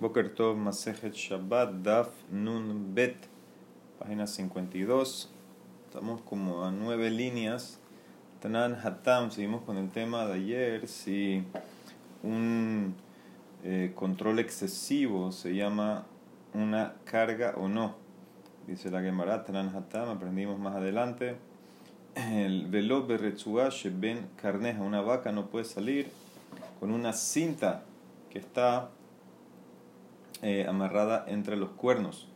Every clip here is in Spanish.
Boker Tov Masejet Shabbat Daf Nun Bet, página 52. Estamos como a nueve líneas. Tanan Hatam, seguimos con el tema de ayer. Si un eh, control excesivo se llama una carga o no. Dice la Gemara Tanan Hatam, aprendimos más adelante. El velo berretsuash ben carneja, una vaca no puede salir con una cinta que está eh, amarrada entre los cuernos.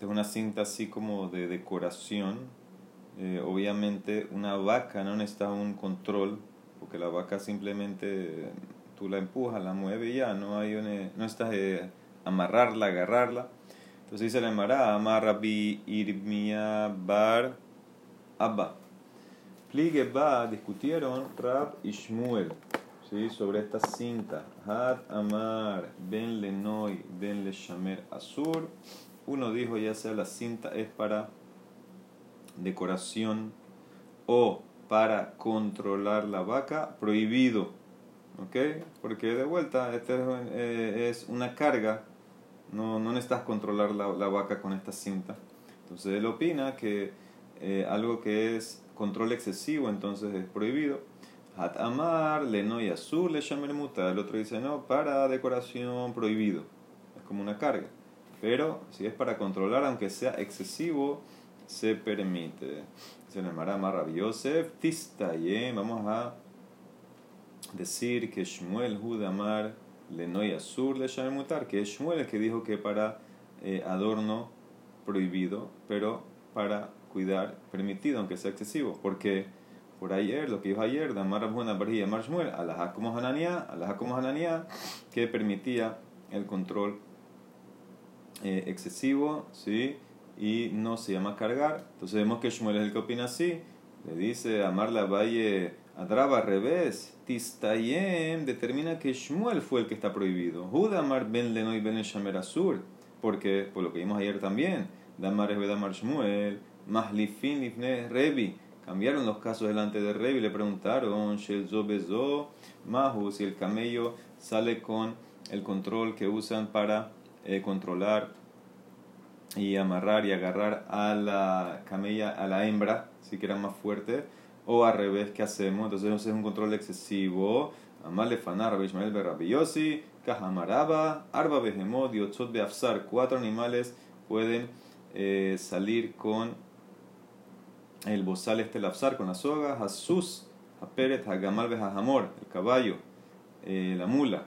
Es una cinta así como de decoración. Eh, obviamente una vaca no necesita un control, porque la vaca simplemente tú la empujas, la mueves y ya, no, hay una, no necesitas eh, amarrarla, agarrarla. Entonces dice la Emara, amarra bi irmia bar abba. Pligue ba, discutieron Rab y Shmuel sobre esta cinta. Had Amar Ben Lenoy Ben Leshamer Azur. Uno dijo ya sea la cinta es para decoración o para controlar la vaca, prohibido. ¿Ok? Porque de vuelta, este es una carga. No, no necesitas controlar la, la, vaca con esta cinta. Entonces él opina que eh, algo que es control excesivo entonces es prohibido. Hat amar, le no y azul, le muta. El otro dice no, para decoración prohibido. Es como una carga. Pero si es para controlar, aunque sea excesivo, se permite. Se le llamará Marra Yosef, Tistayem. Vamos a decir que Shmuel Hudamar le no y azul, le mutar. Que es Shmuel el que dijo que para eh, adorno prohibido, pero para cuidar permitido, aunque sea excesivo. Porque por ayer, lo que dijo ayer, Damar Abuna Barjía Marshmuel, Alajá como Hanania, Alajá como Hanania, que permitía el control eh, excesivo, ¿sí? Y no se llama cargar. Entonces vemos que Shmuel es el que opina así. Le dice Amar la Valle Adraba al revés. Tistayem determina que Shmuel fue el que está prohibido. Judamar ben Lenoy ben Shamer Asur. Porque, por lo que vimos ayer también, Damar es Damar Shmuel, Mahlifin Revi Cambiaron los casos delante de Rey y le preguntaron, Mahu, si el camello sale con el control que usan para eh, controlar y amarrar y agarrar a la camella, a la hembra, si que era más fuerte, o al revés, ¿qué hacemos? Entonces es un control excesivo. Amale fanar, Rabbi Ishmael Berrabiyosi, Kahamaraba, Arba Behemot, Yotzot Beafsar. Cuatro animales pueden eh, salir con el bozal este lapsar con la soga, Hasus, Haperet, Hagamal Bejahamor, el caballo, eh, la mula,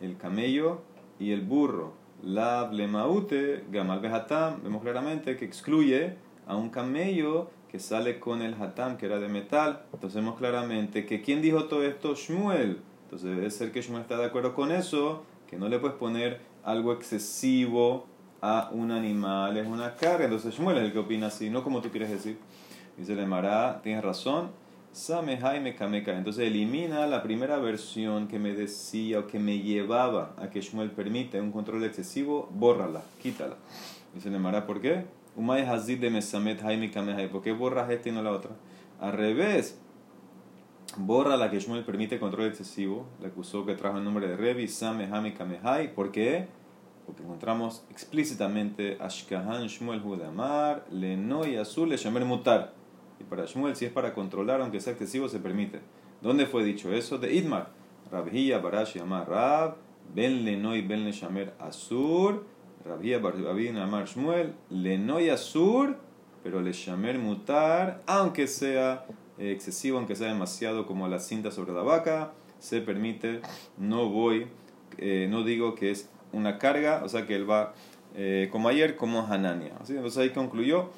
el camello y el burro. La blemaute, Gamal Behatam, vemos claramente que excluye a un camello que sale con el hatam que era de metal. Entonces vemos claramente que ¿quién dijo todo esto? Shmuel. Entonces debe ser que Shmuel está de acuerdo con eso, que no le puedes poner algo excesivo a un animal, es una carga. Entonces Shmuel es el que opina así, no como tú quieres decir. Dice el Mará, tienes razón. Entonces elimina la primera versión que me decía o que me llevaba a que Shmuel permite un control excesivo, bórrala, quítala. Dice el Mará, ¿por qué? De Mesamet. ¿Por qué borras esta y no la otra? Al revés, borra la que Shmuel permite control excesivo. Le acusó que trajo el nombre de Revi, Same Kamehai. ¿Por qué? Porque encontramos explícitamente Ashkahan Shmuel Hudamar, Lenoy Azul, Le Mutar. Y para Shmuel, si es para controlar, aunque sea excesivo, se permite. ¿Dónde fue dicho eso? De Idmar. Rabhia Barash Amar Rab, Ben Lenoy Ben Leshamer Asur, Rabhia Barabin Amar Shmuel, Lenoy Asur, pero Leshamer Mutar, aunque sea eh, excesivo, aunque sea demasiado como la cinta sobre la vaca, se permite. No voy, eh, no digo que es una carga, o sea que él va eh, como ayer, como Hanania. Así, entonces ahí concluyó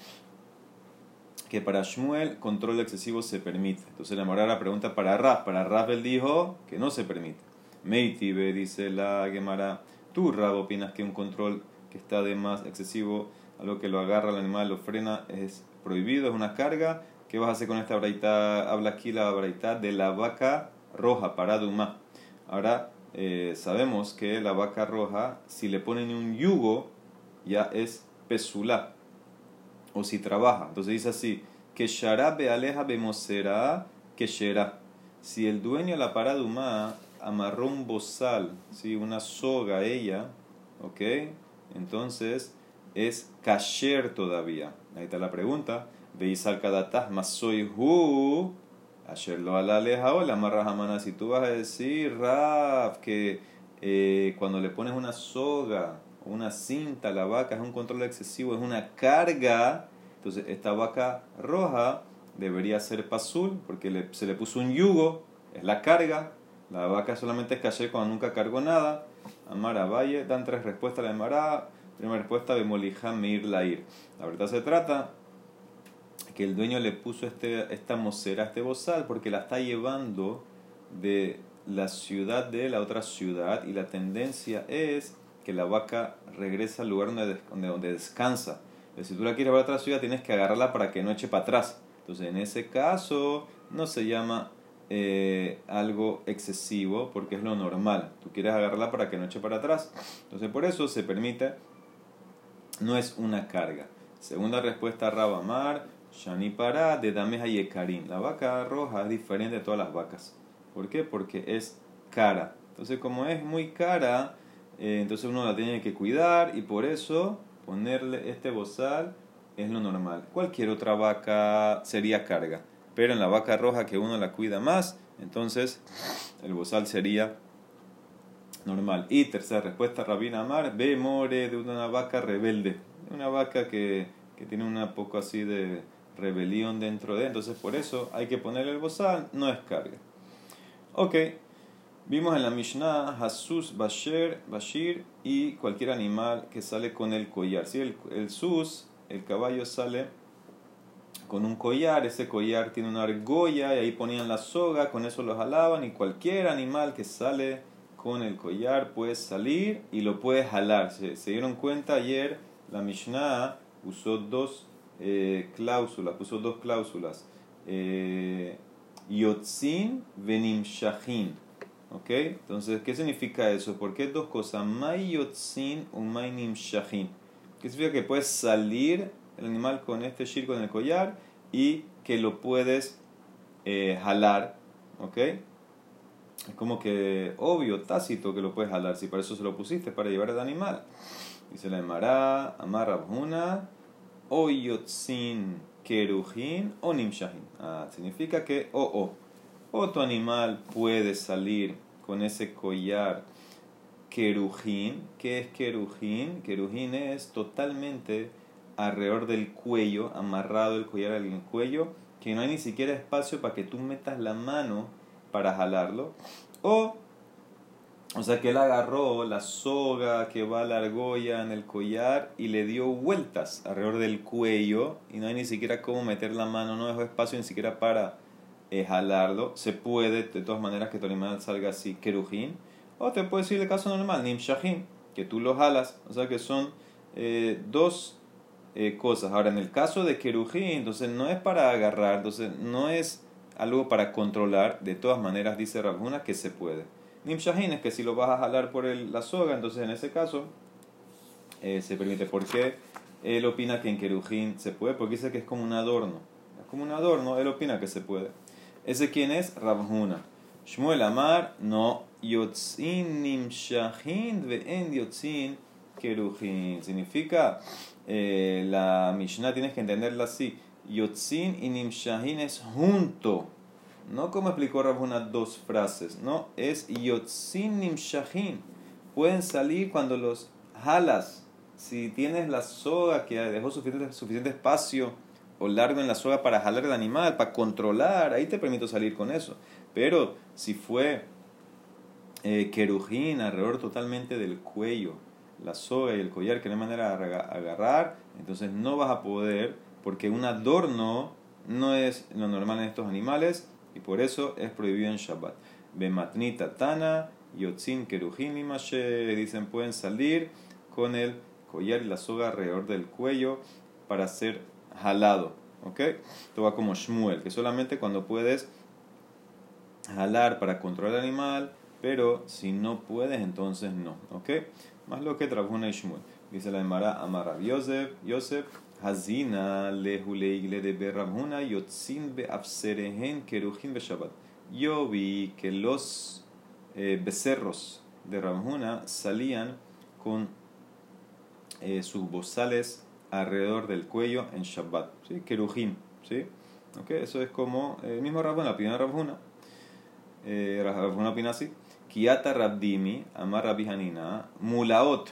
que para Shmuel control excesivo se permite. Entonces la la pregunta para Raf. Para Raf él dijo que no se permite. Meitibe dice la Gemara. Tú, Raf, opinas que un control que está de más excesivo, algo que lo agarra al animal, lo frena, es prohibido, es una carga. ¿Qué vas a hacer con esta braita? Habla aquí la braita de la vaca roja, para Duma. Ahora eh, sabemos que la vaca roja, si le ponen un yugo, ya es pesulá o si trabaja. Entonces dice así, que sharabe aleja bemosera que shera. Si el dueño de la paraduma amarró un bozal, ¿sí? una soga a ella, ¿ok? Entonces es kasher todavía. Ahí está la pregunta. Veis al kadatas soy hu. Ayer lo alaleja o la marra Si tú vas a decir, Raf, que eh, cuando le pones una soga una cinta la vaca es un control excesivo, es una carga, entonces esta vaca roja debería ser pasul porque se le puso un yugo, es la carga. La vaca solamente es caché cuando nunca cargó nada. Amara Valle, dan tres respuestas a la Amara. Primera respuesta, Bemolija Meir Lair. La verdad se trata que el dueño le puso este, esta mocera, este bozal, porque la está llevando de la ciudad de la otra ciudad y la tendencia es que la vaca regresa al lugar donde, donde, descansa. si tú la quieres llevar a otra ciudad, tienes que agarrarla para que no eche para atrás. Entonces, en ese caso, no se llama eh, algo excesivo porque es lo normal. Tú quieres agarrarla para que no eche para atrás. Entonces, por eso se permite no es una carga. Segunda respuesta, Rabamar, Shani para de Dameja y La vaca roja es diferente de todas las vacas. ¿Por qué? Porque es cara. Entonces, como es muy cara, eh, entonces uno la tiene que cuidar y por eso ponerle este bozal es lo normal. Cualquier otra vaca sería carga. Pero en la vaca roja que uno la cuida más, entonces el bozal sería normal. Y tercera respuesta, Rabina Amar, ve more de una vaca rebelde, una vaca que, que tiene un poco así de rebelión dentro de, entonces por eso hay que ponerle el bozal, no es carga. Ok, vimos en la Mishnah Hasus Bashir, Bashir y cualquier animal que sale con el collar. Si el, el sus, el caballo sale con un collar, ese collar tiene una argolla y ahí ponían la soga, con eso lo jalaban y cualquier animal que sale con el collar puedes salir y lo puedes jalar. Se, dieron cuenta ayer, la Mishnah usó dos eh, cláusulas, puso dos cláusulas. Eh, Yotzin venim shahin. ¿Ok? Entonces, ¿qué significa eso? ¿Por qué dos cosas? May yotzin o may nim shahin. ¿Qué significa que puedes salir el animal con este shir con el collar y que lo puedes eh, jalar? ¿Ok? Es como que obvio, tácito que lo puedes jalar, si para eso se lo pusiste, para llevar el animal. Dice la Emara, amarra o yotzin kerujin o nimshahin. Ah, significa que o oh, oh, o tu animal puede salir con ese collar kerujin. ¿Qué es kerujin? Kerujin es totalmente alrededor del cuello, amarrado el collar al cuello, que no hay ni siquiera espacio para que tú metas la mano para jalarlo. O, o sea que él agarró la soga que va a la argolla en el collar y le dio vueltas alrededor del cuello y no hay ni siquiera cómo meter la mano, no dejó espacio ni siquiera para eh, jalarlo. Se puede de todas maneras que tu animal salga así, kerujín. O te puede decir el caso normal, nimshahin, que tú lo jalas. O sea que son eh, dos eh, cosas. Ahora, en el caso de kerujín, entonces no es para agarrar, entonces no es algo para controlar, de todas maneras dice Rabjuna que se puede. Nimshahin es que si lo vas a jalar por el, la soga, entonces en ese caso eh, se permite. ¿Por qué él opina que en Kerujin se puede? Porque dice que es como un adorno. Es como un adorno, él opina que se puede. ¿Ese quién es? Rabjuna. Shmuel Amar, no. Yotzin Nimshahin en Yotzin Kerujin. Significa, eh, la Mishnah tienes que entenderla así Yotzin y Nimshahin es junto. No como explicó Rabuna dos frases, no, es Yotzin Nimshahin. Pueden salir cuando los jalas. Si tienes la soga que dejó suficiente, suficiente espacio o largo en la soga para jalar el animal, para controlar, ahí te permito salir con eso. Pero si fue eh, querujín alrededor totalmente del cuello, la soga y el collar que no hay manera de agarrar, entonces no vas a poder porque un adorno no es lo normal en estos animales y por eso es prohibido en Shabbat. Bematnita tana, yotzin kerujin y dicen pueden salir con el collar y la soga alrededor del cuello para ser jalado. ¿Ok? Esto va como Shmuel, que solamente cuando puedes jalar para controlar el animal, pero si no puedes, entonces no. ¿Ok? Más lo que trajo y Shmuel. Dice la Emara Amara Yosef, Yosef Hazina lehuleigle de Berramuna yotzin beafserehen kerujin Shabbat. Yo vi que los eh, becerros de Ramjuna salían con eh, sus bozales alrededor del cuello en Shabbat. ¿sí? Kerujim. ¿sí? ¿Okay? Eso es como el mismo opinión de Rabhuna. Eh, Rabhuna opina así. Kiata Rabdimi, Amar Hanina, Mulaot.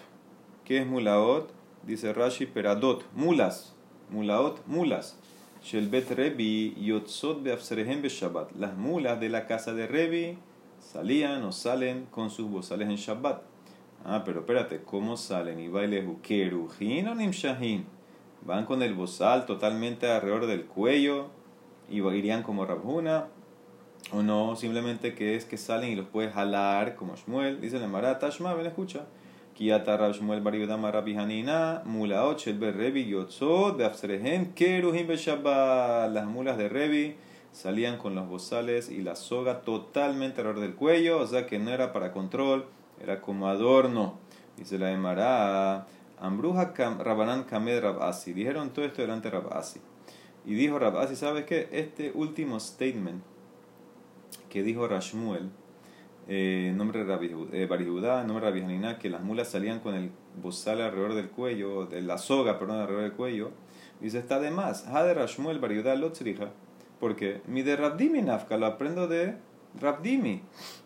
¿Qué es Mulaot? Dice Rashi, Peradot, mulas. Mulaot, mulas. Shelbet Rebi, Yotzot Beafserehem Shabbat. Las mulas de la casa de Rebi salían o salen con sus bozales en Shabbat. Ah, pero espérate, ¿cómo salen? Y bailes Kerujin o Nimshahin. Van con el bozal totalmente alrededor del cuello y irían como Rabhuna. O no, simplemente que es que salen y los puedes jalar como Shmuel. Dice la Marata, Shma, ven, escucha. Kiata Rab Shmuel Bar Yudama Hanina, Mulaot Shel Rebi Yotzot, Beafserehem, Kerujim Beshabbat. Las mulas de Rebi salían con los bozales y la soga totalmente alrededor del cuello, o sea que no era para control, era como adorno. Dice la Emara, Ambruja Rabanán Kamed Rabasi. Dijeron todo esto delante de Rabasi. Y dijo Rabasi, ¿sabes qué? Este último statement que dijo Rashmuel, eh, nombre de eh, Barihudá, nombre de Rabbi que las mulas salían con el bozal alrededor del cuello, de la soga, perdón, alrededor del cuello, dice, está de más. Ha de Rashmuel Barihudá Lotzriha, porque mi de Rabdimi Nafka lo aprendo de Rabdimi.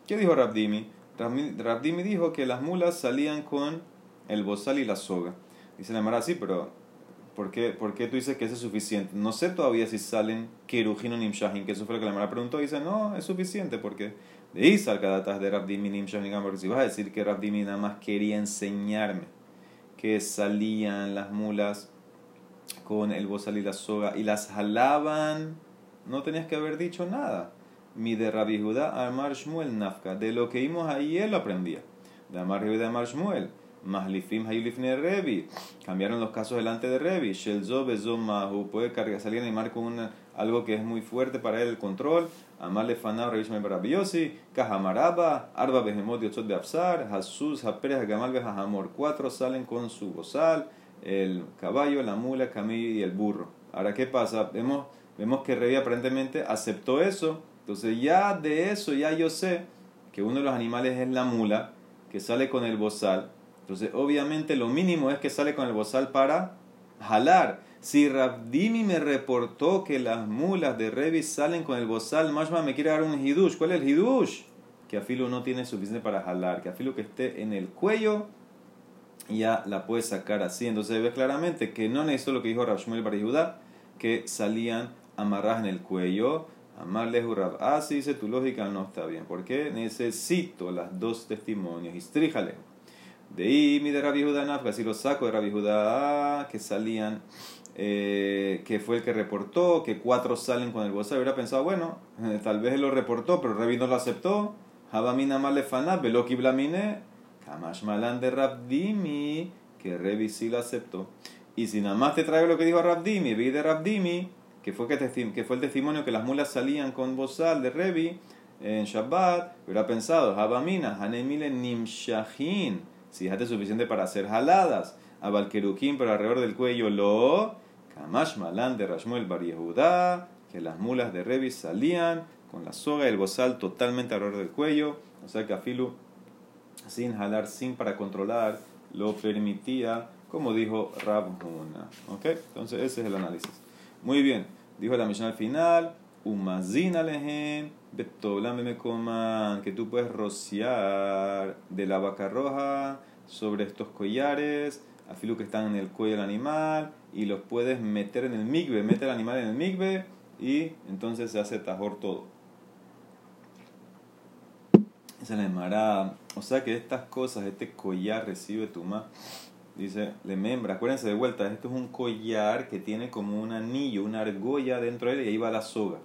¿Qué dijo Rabdimi? Rabdimi dijo que las mulas salían con el bozal y la soga. Dice la Mara, sí, pero ¿por qué, ¿por qué tú dices que eso es suficiente? No sé todavía si salen Kerujin o Nimshahin, que eso lo que la Mara preguntó. Dice, no, es suficiente porque de Isal Kadatas de Rabdimi Nimshahin, porque si vas a decir que Rabdimi nada más quería enseñarme que salían las mulas con el bozal y la soga y las jalaban, no tenías que haber dicho nada. Mi de Rabbi Judá Amar Shmuel Nafka, de lo que vimos ahí él lo aprendía. De Amar Judá Amar Shmuel. Mahlifim Hayulifne Revi. Cambiaron los casos delante de Revi. Shelzo Mahu. Puede cargar, salir animar con algo que es muy fuerte para él, el control. Amarle Fanab Revishme Barabiosi. Kahamaraba. Arba Behemot Yotzot de Absar. Hasus Haperes Gamal Behahamor. Cuatro salen con su bozal. El caballo, la mula, el camello y el burro. Ahora, ¿qué pasa? Vemos, vemos que Revi aparentemente aceptó eso. Entonces, ya de eso, ya yo sé que uno de los animales es la mula, que sale con el bozal entonces, obviamente, lo mínimo es que sale con el bozal para jalar. Si Rabdimi me reportó que las mulas de Revis salen con el bozal, Mashma me quiere dar un hidush. ¿Cuál es el hidush? Que afilo no tiene suficiente para jalar. Que afilo que esté en el cuello, ya la puede sacar así. Entonces ves claramente que no necesito lo que dijo Rabshmuel para Judá, que salían amarradas en el cuello. Amarles Rab. Ah, dice tu lógica no está bien. ¿Por qué? Necesito las dos testimonios. Istríjale. De ahí mi de Rabbi Judá si lo saco de Rabbi Judá, que salían, eh, que fue el que reportó, que cuatro salen con el bozal, hubiera pensado, bueno, eh, tal vez él lo reportó, pero Rabbi no lo aceptó. Habamina malefana, veloki blamine, kamash malan de Rabdimi, que Rabbi sí lo aceptó. Y si nada más te traigo lo que dijo Rabdimi, vi de Rabdimi, que fue, que, fue el testimonio que las mulas salían con bozal de Revi en Shabbat, hubiera pensado, Habamina, hanemile nimshahin si dejaste suficiente para hacer jaladas. A Valkerukim por alrededor del cuello lo. Kamash Malan de Rashmuel Bar Yehudá, que las mulas de Revis salían con la soga y el bozal totalmente alrededor del cuello. O sea que Afilu, sin jalar, sin para controlar, lo permitía, como dijo Rabhuna. ¿Ok? Entonces ese es el análisis. Muy bien. Dijo la misión al final. Umazin alejen, me coman, que tú puedes rociar de la vaca roja sobre estos collares, afilu que están en el cuello del animal, y los puedes meter en el migbe, mete el animal en el migbe, y entonces se hace tajor todo. Esa es la O sea que estas cosas, este collar recibe tu ma Dice, le membra, acuérdense de vuelta, esto es un collar que tiene como un anillo, una argolla dentro de él y ahí va la soga.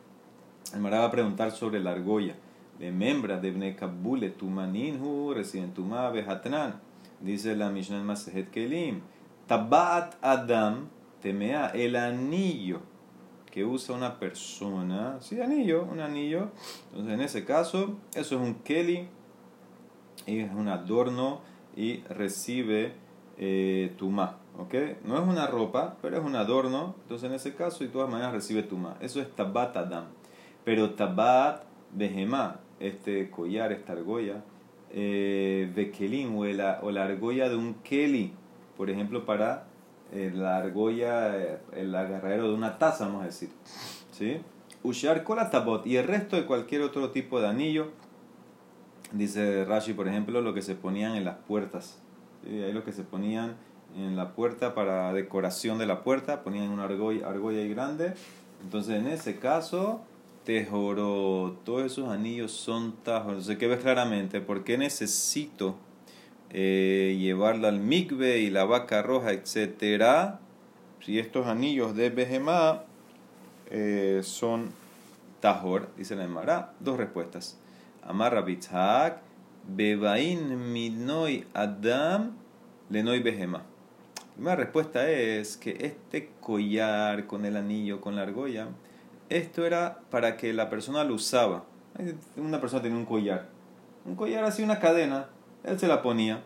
El Mara va a preguntar sobre la argolla. De membra de Bnekabule Tumaninhu, residen Tuma Behatran. Dice la Mishnah Masehet Kelim. Tabat Adam temea, el anillo que usa una persona. Sí, anillo, un anillo. Entonces, en ese caso, eso es un Keli, es un adorno y recibe eh, tuma. ¿ok? No es una ropa, pero es un adorno. Entonces, en ese caso, y de todas maneras recibe tuma. Eso es tabat adam. Pero tabat behemá, este collar, esta argolla, eh, o la, argolla de un keli, por ejemplo, para eh, la argolla, eh, el agarradero de una taza, vamos a decir. ¿Sí? Ushar tabot y el resto de cualquier otro tipo de anillo. Dice Rashi, por ejemplo, lo que se ponían en las puertas. Ahí lo que se ponían en la puerta para decoración de la puerta, ponían una argolla, argolla ahí grande. Entonces, en ese caso, tejoro, todos esos anillos son tajos. Entonces, ¿qué ves claramente? ¿Por qué necesito eh, llevarla al migbe y la vaca roja, etcétera? Si estos anillos de Behemá eh, son tajor, dice la Emara, dos respuestas. Amarra bitzhak, bebain minoi adam, lenoi Behemá. La respuesta es que este collar con el anillo, con la argolla, esto era para que la persona lo usaba. Una persona tenía un collar. Un collar así, una cadena. Él se la ponía.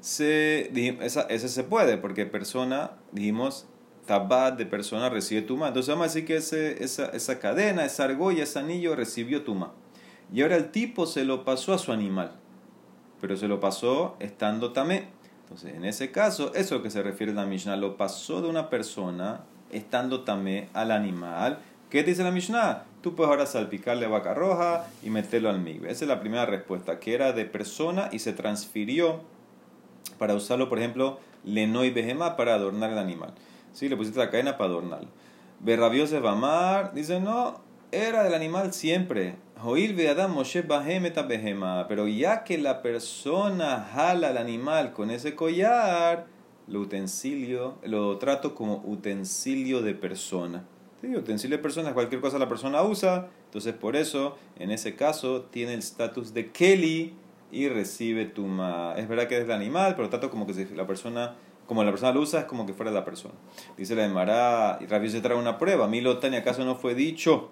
Se, esa, ese se puede, porque persona, dijimos, tabat de persona recibe tuma. Entonces vamos a decir que ese, esa, esa cadena, esa argolla, ese anillo recibió tuma. Y ahora el tipo se lo pasó a su animal. Pero se lo pasó estando tamé. Entonces, en ese caso, eso que se refiere a la Mishnah, lo pasó de una persona estando tamé al animal ¿Qué dice la Mishnah? Tú puedes ahora salpicarle vaca roja y meterlo al migbe. Esa es la primera respuesta, que era de persona y se transfirió para usarlo, por ejemplo, leno y behemá para adornar el animal. ¿Sí? Le pusiste la cadena para adornarlo. Berrabiose Bamar dice, no, era del animal siempre. Joil Beadam Moshe Bahemeta. Pero ya que la persona jala al animal con ese collar, lo utensilio, lo trato como utensilio de persona. Sí, utensilio de personas, cualquier cosa la persona usa, entonces por eso, en ese caso, tiene el estatus de Kelly y recibe tuma. Es verdad que es el animal, pero tanto como que si la persona, como la persona lo usa, es como que fuera la persona. Dice la Emara, y Rabbi se trae una prueba. Milotani, ¿acaso no fue dicho?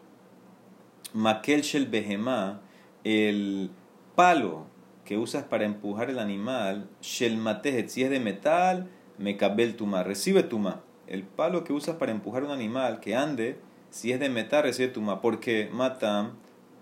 Makel shel behemá, el palo que usas para empujar el animal, shel matejet, si es de metal, mekabel tuma, recibe tuma el palo que usas para empujar un animal que ande, si es de metal, recibe tuma. ¿Por qué? Matam.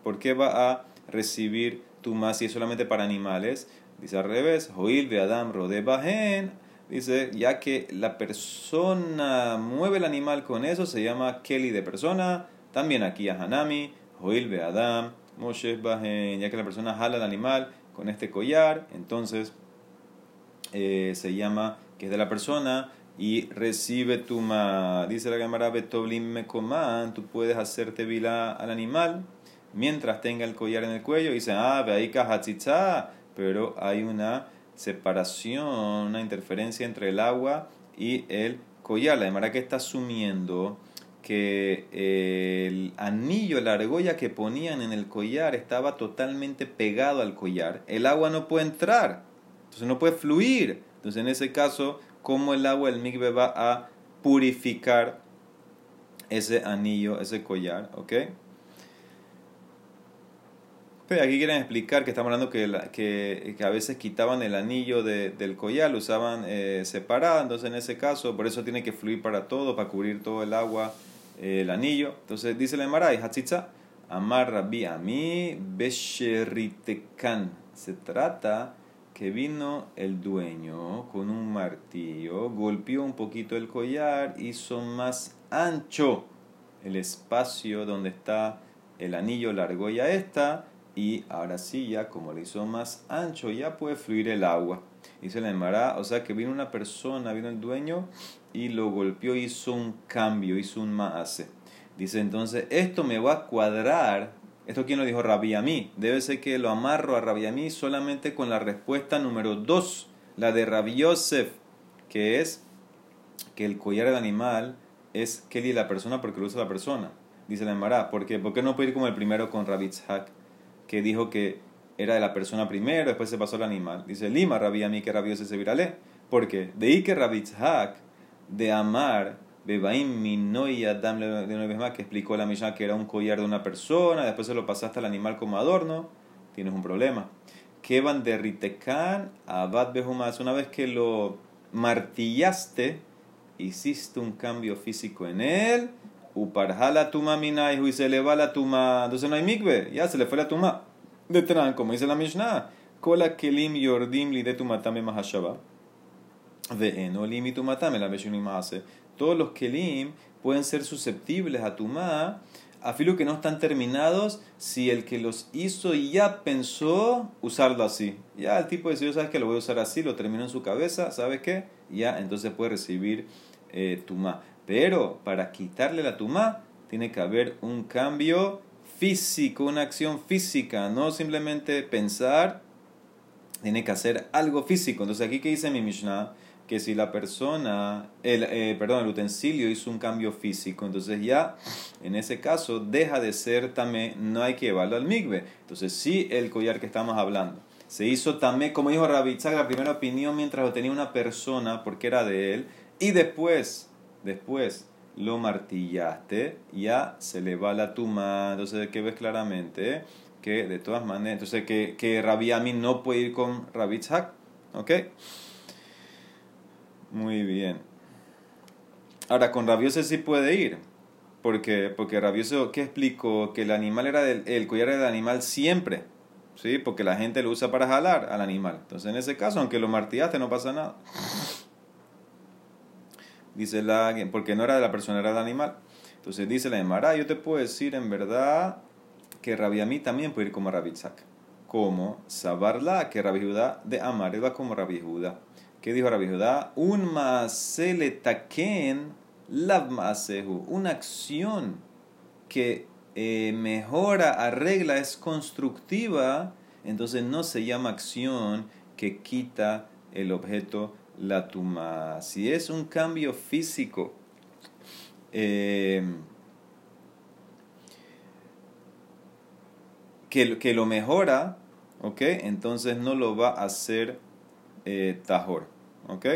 ¿Por qué va a recibir tuma si es solamente para animales? Dice al revés. Joil de Adam rode bajen. Dice, ya que la persona mueve el animal con eso, se llama Kelly de persona. También aquí a Hanami. Joil Adam. Moshe bajen. Ya que la persona jala el animal con este collar, entonces eh, se llama que es de la persona y recibe tu ma. Dice la cámara Betoblim Mekoman, tú puedes hacerte vila al animal mientras tenga el collar en el cuello. Dice, ah, ve ahí pero hay una separación, una interferencia entre el agua y el collar. La cámara que está asumiendo que el anillo, la argolla que ponían en el collar estaba totalmente pegado al collar. El agua no puede entrar, entonces no puede fluir. Entonces en ese caso cómo el agua del mikve va a purificar ese anillo, ese collar, ¿ok? Pero aquí quieren explicar que estamos hablando que, que, que, a veces quitaban el anillo de, del collar, lo usaban eh, separado, entonces en ese caso, por eso tiene que fluir para todo, para cubrir todo el agua, eh, el anillo. Entonces dice la Emaray, Hatzitza, Amar Rabbi Ami Besheritekan. Se trata que vino el dueño con un martillo, golpeó un poquito el collar, hizo más ancho el espacio donde está el anillo, la argolla esta, y ahora sí, ya como le hizo más ancho, ya puede fluir el agua. Se le llamará, o sea que vino una persona, vino el dueño y lo golpeó, hizo un cambio, hizo un maase. Dice entonces, esto me va a cuadrar esto quién lo dijo Rabbi mí. Debe ser que lo amarro a Rabbi mí solamente con la respuesta número 2, la de Rabbi Yosef, que es que el collar del animal es Kelly la persona porque lo usa la persona. Dice la Emara, ¿por qué? ¿Por qué no puede ir como el primero con Rabbi Tzhak, que dijo que era de la persona primero, después se pasó al animal? Dice Lima, Rabbi mí que Rabbi Yosef se virale. ¿Por qué? De ahí que Rabbi Tzhak, de amar Bebaim Minoi Adam de que explicó la Mishnah que era un collar de una persona, después se lo pasaste al animal como adorno, tienes un problema. Kevan de Ritekan Abad Behumas, una vez que lo martillaste, hiciste un cambio físico en él, Uparhala tuma minaihu y se le va la tuma, entonces no hay mikve, ya se le fue la tuma. De como dice la Mishnah, Kola kelim yordim li de tumatame mahashaba. Ve'eno la hace. Todos los kelim pueden ser susceptibles a tumá, afilo que no están terminados si el que los hizo ya pensó usarlo así. Ya el tipo decidió, sabes que lo voy a usar así, lo terminó en su cabeza, ¿sabes qué? Ya entonces puede recibir eh, tumá. Pero para quitarle la tumá tiene que haber un cambio físico, una acción física, no simplemente pensar, tiene que hacer algo físico. Entonces aquí que dice mi Mishnah, que si la persona, el, eh, perdón, el utensilio hizo un cambio físico, entonces ya en ese caso deja de ser tamé, no hay que llevarlo al migbe. Entonces sí el collar que estamos hablando se hizo tamé, como dijo Rabitzak, la primera opinión mientras lo tenía una persona porque era de él, y después, después lo martillaste, ya se le va la tuma, entonces que ves claramente que de todas maneras, entonces que, que Rabiami no puede ir con Rabitzak, ¿ok? Muy bien. Ahora, con rabioso sí puede ir. Porque, porque rabioso, ¿qué explicó? Que el animal era del, el collar del animal siempre. ¿Sí? Porque la gente lo usa para jalar al animal. Entonces, en ese caso, aunque lo martillaste, no pasa nada. Dice la, porque no era de la persona, era del animal. Entonces dice la Emara, yo te puedo decir en verdad que Rabiamí también puede ir como Rabitzak. Como Sabarla, que Rabi Judá de Amar, como Rabi Judá. ¿Qué dijo Rabbi Judá? Un. Una acción que eh, mejora, arregla, es constructiva, entonces no se llama acción que quita el objeto la tuma. Si es un cambio físico, eh, que, que, lo mejora, ¿ok? Entonces no lo va a hacer eh, tajor. ¿Ok?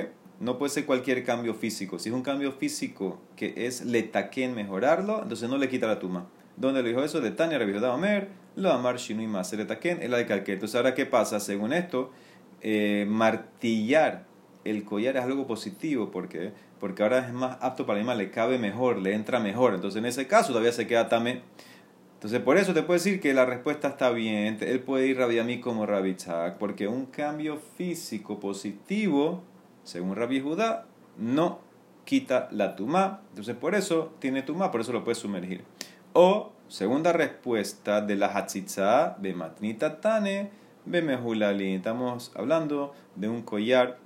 No puede ser cualquier cambio físico. Si es un cambio físico que es letaquen mejorarlo, entonces no le quita la tuma. ¿Dónde le dijo eso? De Tania de Omer, lo amar shinui más letaquen, es la de calque. Entonces, ahora, ¿qué pasa? Según esto, eh, martillar el collar es algo positivo. porque Porque ahora es más apto para el animal, le cabe mejor, le entra mejor. Entonces, en ese caso, todavía se queda también entonces, por eso te puedo decir que la respuesta está bien. Él puede ir Rabbi mí como Rabbi porque un cambio físico positivo, según Rabbi Judá, no quita la tumá. Entonces, por eso tiene tumá, por eso lo puedes sumergir. O, segunda respuesta de la Hatzitza, de Matnita Tane. Estamos hablando de un collar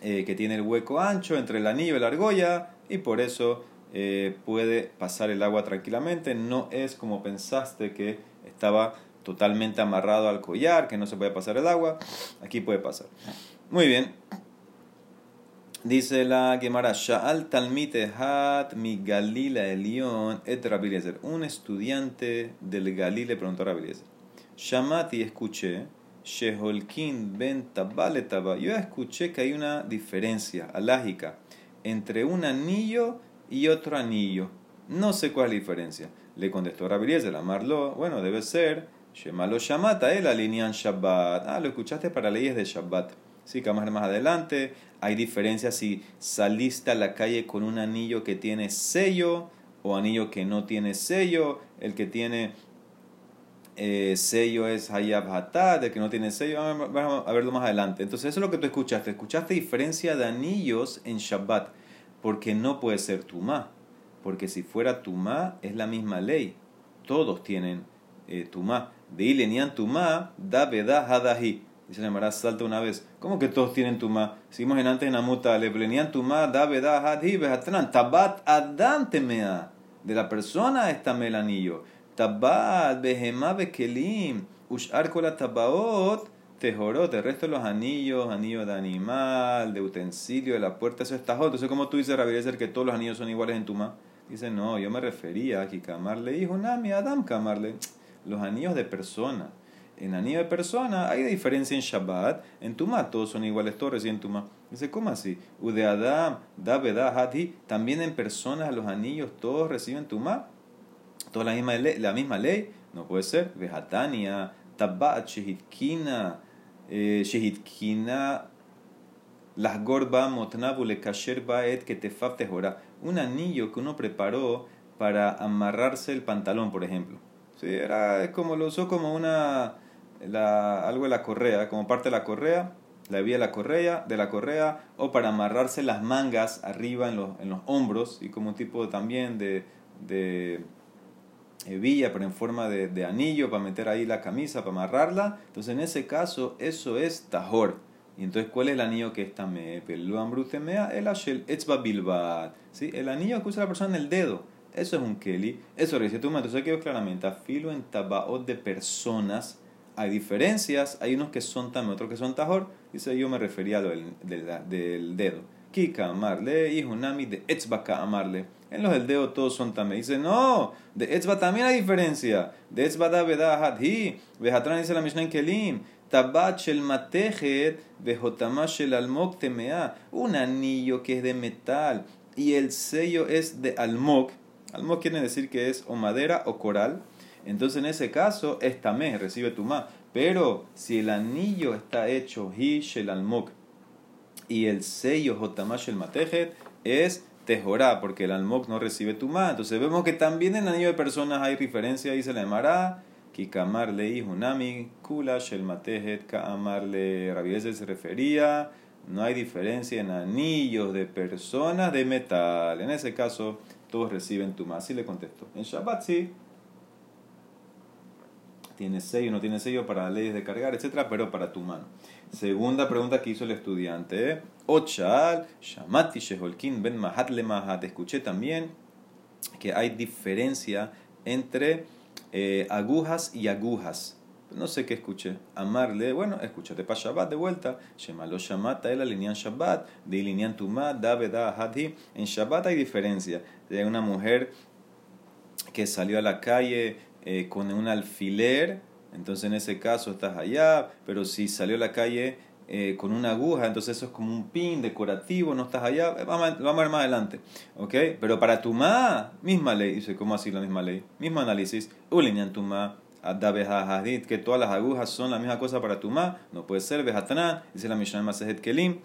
eh, que tiene el hueco ancho entre el anillo y la argolla, y por eso eh, puede pasar el agua tranquilamente, no es como pensaste que estaba totalmente amarrado al collar, que no se puede pasar el agua, aquí puede pasar. Muy bien. Dice la Gemara, Sha'al Talmite Hat mi Galila Elión et Rabiliezer. Un estudiante del Galí le preguntó a Rabiliezer. Shamati escuché, Sheholkin ben. Yo escuché que hay una diferencia alágica entre un anillo y otro anillo. No sé cuál es la diferencia. Le contestó la amarlo, bueno, debe ser Shemalo Shamata, el alinean Shabbat. Ah, lo escuchaste para leyes de Shabbat. Sí, que más adelante hay diferencias si saliste a la calle con un anillo que tiene sello o anillo que no tiene sello. El que tiene eh, sello es Hayab Hatat, el que no tiene sello, vamos a verlo más adelante. Entonces, eso es lo que tú escuchaste. Escuchaste diferencia de anillos en Shabbat porque no puede ser tumá. Porque si fuera tumá, es la misma ley. Todos tienen eh, tumá. De ilenian tumá, da veda hadahi. Dice la Mara, salta una vez. ¿Cómo que todos tienen tumá? Seguimos en antes en Amuta. Leblenian tumá, da veda hadahi, behatran. Tabat adam temea. De la persona está el anillo. Tabat behemá bekelim. Ushar kola tabaot tejorot, el resto los anillos, anillos de animal, de utensilio, de la puerta, eso está joto. Entonces, como tú dices, Rabbi que todos los anillos son iguales en Tuma. Dice, no, yo me refería a que Kamarle dijo, Nami, Adam Kamarle, los anillos de persona. En anillo de persona hay diferencia en Shabbat, en Tuma todos son iguales, todos reciben Tuma. Dice, ¿cómo así? Ude Adam, Daveda, Hati, también en personas los anillos todos reciben Tuma. Toda la misma ley, la misma ley, no puede ser. Vejatania, Tabat, Shehitkina, eh, Shehitkina las gorba motnabule kasher baet que te tejora. Un anillo que uno preparó para amarrarse el pantalón, por ejemplo. Sí, era como lo usó como una la, algo de la correa, como parte de la correa. la hebilla de la correa, de la correa o para amarrarse las mangas arriba en los, en los hombros y como un tipo también de, de hebilla, pero en forma de, anillo para meter ahí la camisa, para amarrarla. Entonces en ese caso eso es tajor. Y entonces, ¿cuál es el anillo que está me? El ashel etzba bilbat. ¿Sí? El anillo que usa la persona en el dedo. Eso es un keli. Eso es tu Entonces, aquí claramente, filo en tabaot de personas. Hay diferencias. Hay unos que son tam, otros que son tajor. Dice, yo me refería a lo del, dedo. Kika amarle, y hunami de etzbaka amarle. En los del dedo todos son tamé. Dice, no, de etzba también hay diferencia. De etzba da veda hadhi. Vejatran dice la Mishnah en Kelim. Tabat shel matejet vejotamash shel almok temea. Un anillo que es de metal y el sello es de almok. Almok quiere decir que es o madera o coral. Entonces en ese caso es tamé, recibe tumá. Pero si el anillo está hecho hi shel almok y el sello jotamash shel matejet es tejorá, porque el almok no recibe tumá. Entonces vemos que también en el anillo de personas hay referencia, dice la Emara Kikamarle Hunami, Kula Shel Matejet, Kaamarle. Rabiezer se refería, no hay diferencia en anillos de personas de metal. En ese caso, todos reciben tu Así le contesto. En Shabbat sí. Tiene sello, no tiene sello para leyes de cargar, etc. Pero para tu mano. Segunda pregunta que hizo el estudiante. Ochal, Shamati Sheholkin Ben Mahat Le Mahat. Escuché también que hay diferencia entre eh, agujas y agujas. No sé qué escuché. Amarle, bueno, escúchate para Shabbat de vuelta. Shemalo Shamata, el alinean Shabbat, de alinean Tumá, Daveda, Hadhi. En Shabbat hay diferencia. De una mujer que salió a la calle eh, con un alfiler, entonces en ese caso estás allá, pero si salió a la calle eh, con una aguja, entonces eso es como un pin decorativo, no estás allá, vamos a, vamos a ver más adelante, ¿ok? Pero para tu ma, misma ley, dice, ¿cómo así la misma ley? Mismo análisis, ulinian tu ma, que todas las agujas son la misma cosa para tu ma, no puede ser, vejatana, dice la Mishnah Masejet Kelim,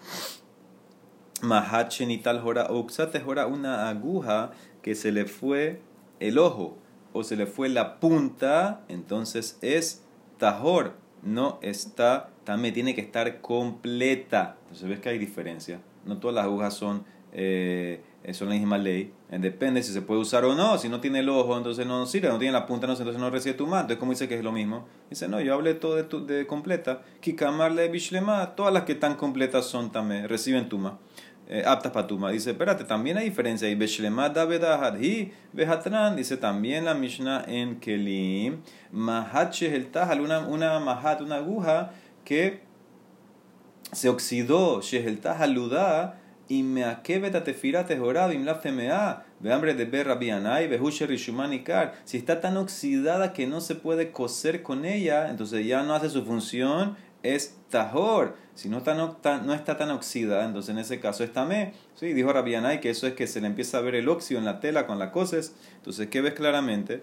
mahachen y tal jora, uxate jora, una aguja que se le fue el ojo o se le fue la punta, entonces es tajor, no está también tiene que estar completa. Entonces ves que hay diferencia. No todas las agujas son, eh, son la misma ley. Eh, depende si se puede usar o no. Si no tiene el ojo, entonces no sirve. No tiene la punta, entonces no recibe tu mano. Entonces, ¿cómo dice que es lo mismo? Dice, no, yo hablé todo de, tu, de completa. Kikamarle bishlema. Todas las que están completas son también, reciben tuma. Eh, aptas para tuma. Dice, espérate, también hay diferencia. Y hi vehatran. Dice también la Mishnah en Kelim. Mahat el tahal. Una, mahat, una aguja que se oxidó, Shehelta Haludá, y me akebet tefira tehorab imlaf temea, ve hambre de ver rabianai, ve rishumanikar. Si está tan oxidada que no se puede coser con ella, entonces ya no hace su función, es tahor. Si no está, no, está tan oxidada, entonces en ese caso es tamé. ¿Sí? Dijo Rabianai que eso es que se le empieza a ver el óxido en la tela con la coses. Entonces, ¿qué ves claramente?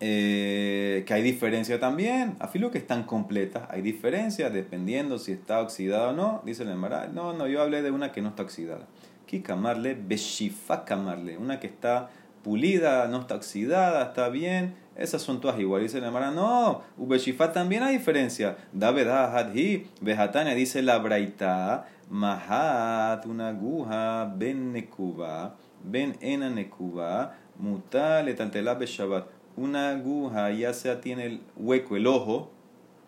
Eh, que hay diferencia también, afilo que están completas, hay diferencia dependiendo si está oxidada o no, dice el Emara, no, no, yo hablé de una que no está oxidada. Kikamarle, beshifa kamarle, una que está pulida, no está oxidada, está bien, esas son todas iguales. Dice el Emara, no, beshifa también hay diferencia. Davedah hadhi, behatania, dice la braita, mahat, una aguja, ben nekuba, ben ena nekuba, mutale taltela beshabat una aguja ya sea tiene el hueco, el ojo,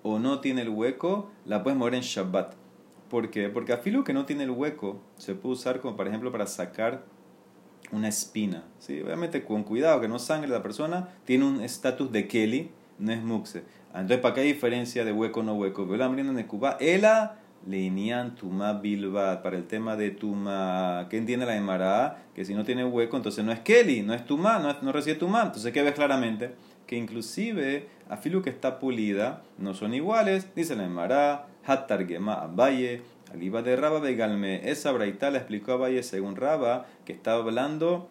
o no tiene el hueco, la puedes mover en Shabbat. ¿Por qué? Porque a filo que no tiene el hueco se puede usar como por ejemplo para sacar una espina. ¿sí? Obviamente con cuidado que no sangre la persona, tiene un estatus de Kelly, no es muxe. Entonces, ¿para qué diferencia de hueco no hueco? Veo la en Cuba, ela Leinian Tuma Bilbat, para el tema de Tuma, ¿qué entiende la Emara? Que si no tiene hueco, entonces no es Kelly, no es Tuma, no, no recibe Tuma. Entonces, ¿qué ves claramente? Que inclusive a Filu que está pulida no son iguales, dice la Emara, Hattar Gema Abaye, Aliba de Raba Begalme. Esa braita la explicó Abaye según Raba, que estaba hablando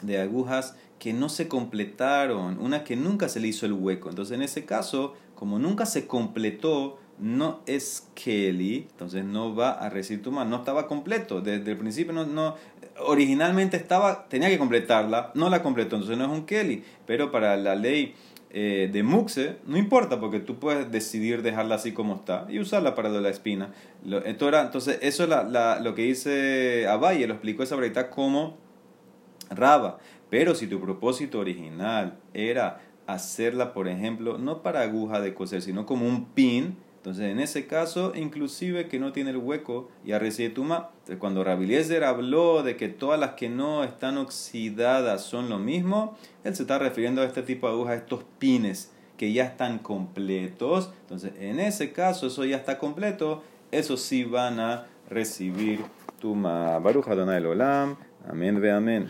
de agujas que no se completaron, una que nunca se le hizo el hueco. Entonces, en ese caso, como nunca se completó, no es Kelly, entonces no va a recibir tu mano. No estaba completo. Desde el principio no, no, originalmente estaba, tenía que completarla, no la completó, entonces no es un Kelly. Pero para la ley eh, de muxe, no importa porque tú puedes decidir dejarla así como está y usarla para la espina. era, entonces, eso es la, lo que dice Abaye, lo explicó esa breita como raba. Pero si tu propósito original era hacerla, por ejemplo, no para aguja de coser, sino como un pin, entonces, en ese caso, inclusive que no tiene el hueco, y recibe tuma. Entonces, cuando Rabiliezer habló de que todas las que no están oxidadas son lo mismo, él se está refiriendo a este tipo de agujas, estos pines que ya están completos. Entonces, en ese caso, eso ya está completo, eso sí van a recibir tuma. Baruja Donai Olam. Amén, ve amén.